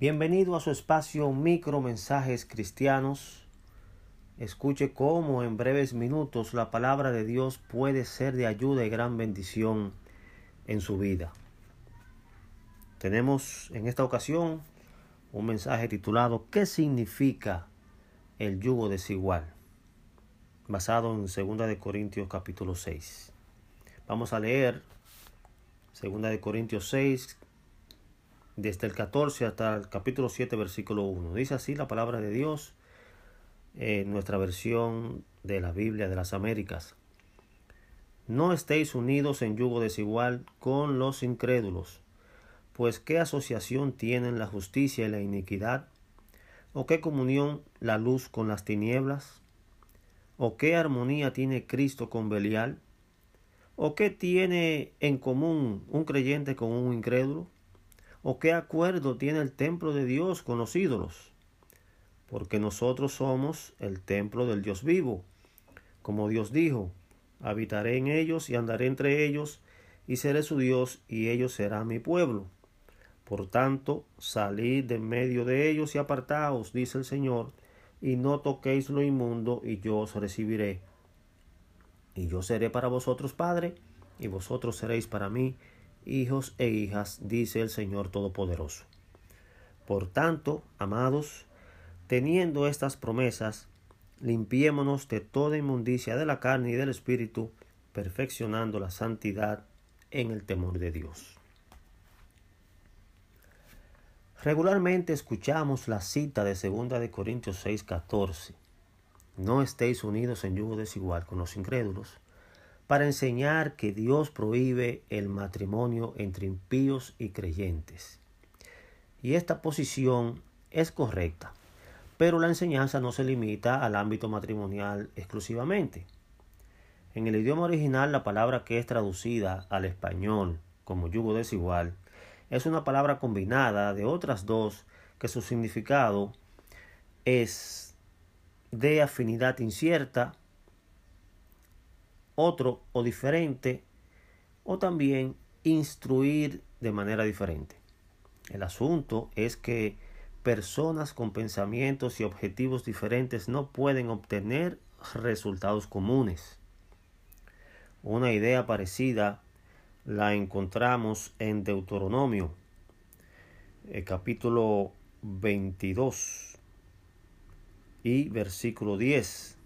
Bienvenido a su espacio Micro Mensajes Cristianos. Escuche cómo en breves minutos la palabra de Dios puede ser de ayuda y gran bendición en su vida. Tenemos en esta ocasión un mensaje titulado ¿Qué significa el yugo desigual? basado en 2 de Corintios capítulo 6. Vamos a leer 2 de Corintios 6 desde el 14 hasta el capítulo 7, versículo 1. Dice así la palabra de Dios en nuestra versión de la Biblia de las Américas. No estéis unidos en yugo desigual con los incrédulos, pues qué asociación tienen la justicia y la iniquidad, o qué comunión la luz con las tinieblas, o qué armonía tiene Cristo con Belial, o qué tiene en común un creyente con un incrédulo, ¿O qué acuerdo tiene el templo de Dios con los ídolos? Porque nosotros somos el templo del Dios vivo. Como Dios dijo, habitaré en ellos y andaré entre ellos, y seré su Dios, y ellos serán mi pueblo. Por tanto, salid de medio de ellos y apartaos, dice el Señor, y no toquéis lo inmundo, y yo os recibiré. Y yo seré para vosotros Padre, y vosotros seréis para mí hijos e hijas, dice el Señor Todopoderoso. Por tanto, amados, teniendo estas promesas, limpiémonos de toda inmundicia de la carne y del espíritu, perfeccionando la santidad en el temor de Dios. Regularmente escuchamos la cita de 2 de Corintios 6:14. No estéis unidos en yugo desigual con los incrédulos para enseñar que Dios prohíbe el matrimonio entre impíos y creyentes. Y esta posición es correcta, pero la enseñanza no se limita al ámbito matrimonial exclusivamente. En el idioma original la palabra que es traducida al español como yugo desigual es una palabra combinada de otras dos que su significado es de afinidad incierta otro o diferente, o también instruir de manera diferente. El asunto es que personas con pensamientos y objetivos diferentes no pueden obtener resultados comunes. Una idea parecida la encontramos en Deuteronomio, el capítulo 22 y versículo 10.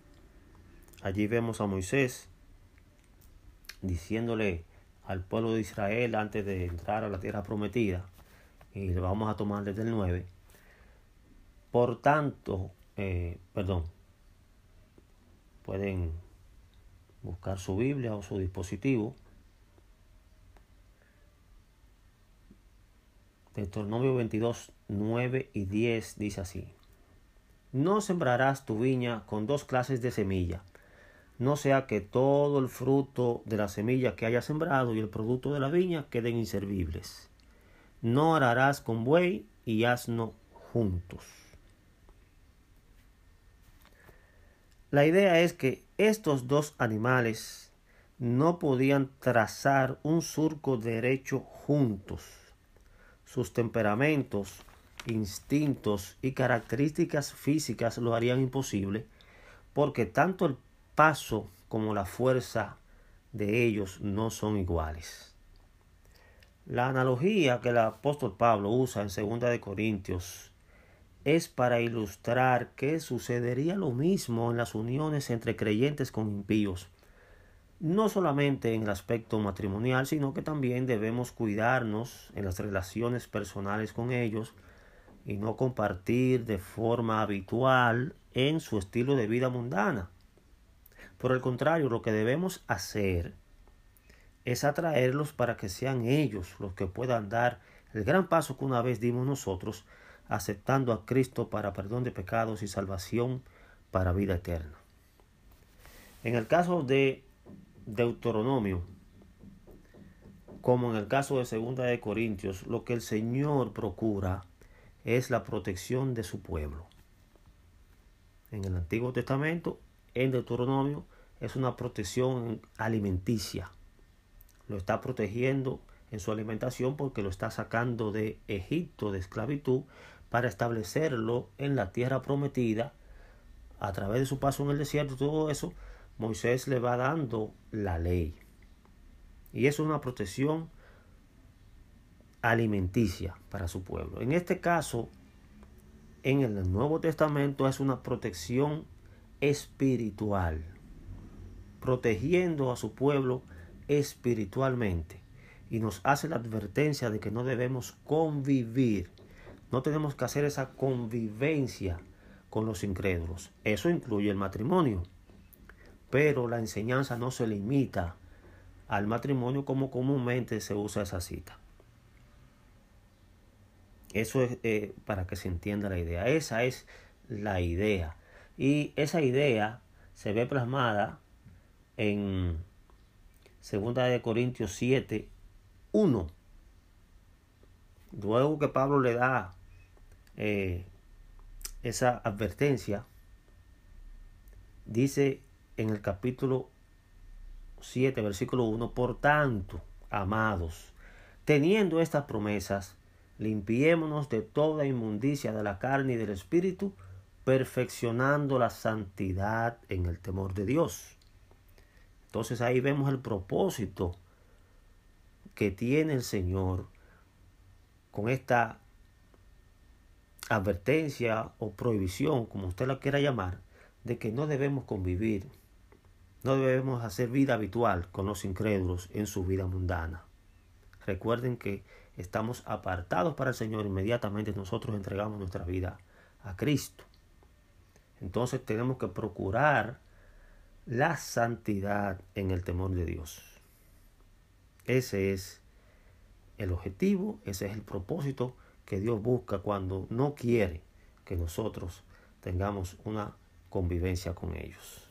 Allí vemos a Moisés diciéndole al pueblo de Israel antes de entrar a la tierra prometida, y le vamos a tomar desde el 9, por tanto, eh, perdón, pueden buscar su Biblia o su dispositivo. Deuteronomio 22, 9 y 10 dice así. No sembrarás tu viña con dos clases de semilla no sea que todo el fruto de la semilla que haya sembrado y el producto de la viña queden inservibles. No ararás con buey y asno juntos. La idea es que estos dos animales no podían trazar un surco derecho juntos. Sus temperamentos, instintos y características físicas lo harían imposible porque tanto el paso como la fuerza de ellos no son iguales. La analogía que el apóstol Pablo usa en 2 de Corintios es para ilustrar que sucedería lo mismo en las uniones entre creyentes con impíos, no solamente en el aspecto matrimonial, sino que también debemos cuidarnos en las relaciones personales con ellos y no compartir de forma habitual en su estilo de vida mundana. Por el contrario, lo que debemos hacer es atraerlos para que sean ellos los que puedan dar el gran paso que una vez dimos nosotros, aceptando a Cristo para perdón de pecados y salvación para vida eterna. En el caso de Deuteronomio, como en el caso de Segunda de Corintios, lo que el Señor procura es la protección de su pueblo. En el Antiguo Testamento, en Deuteronomio, es una protección alimenticia. Lo está protegiendo en su alimentación porque lo está sacando de Egipto, de esclavitud, para establecerlo en la tierra prometida a través de su paso en el desierto, todo eso, Moisés le va dando la ley. Y es una protección alimenticia para su pueblo. En este caso, en el Nuevo Testamento es una protección espiritual, protegiendo a su pueblo espiritualmente. Y nos hace la advertencia de que no debemos convivir, no tenemos que hacer esa convivencia con los incrédulos. Eso incluye el matrimonio. Pero la enseñanza no se limita al matrimonio como comúnmente se usa esa cita. Eso es eh, para que se entienda la idea. Esa es la idea. Y esa idea se ve plasmada en 2 de Corintios 7, 1. Luego que Pablo le da eh, esa advertencia, dice en el capítulo 7, versículo 1, por tanto, amados, teniendo estas promesas, limpiémonos de toda inmundicia de la carne y del espíritu, perfeccionando la santidad en el temor de Dios. Entonces ahí vemos el propósito que tiene el Señor con esta advertencia o prohibición, como usted la quiera llamar, de que no debemos convivir, no debemos hacer vida habitual con los incrédulos en su vida mundana. Recuerden que estamos apartados para el Señor, inmediatamente nosotros entregamos nuestra vida a Cristo. Entonces tenemos que procurar la santidad en el temor de Dios. Ese es el objetivo, ese es el propósito que Dios busca cuando no quiere que nosotros tengamos una convivencia con ellos.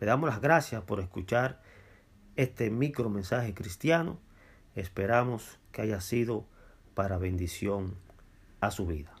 Le damos las gracias por escuchar este micro mensaje cristiano Esperamos que haya sido para bendición a su vida.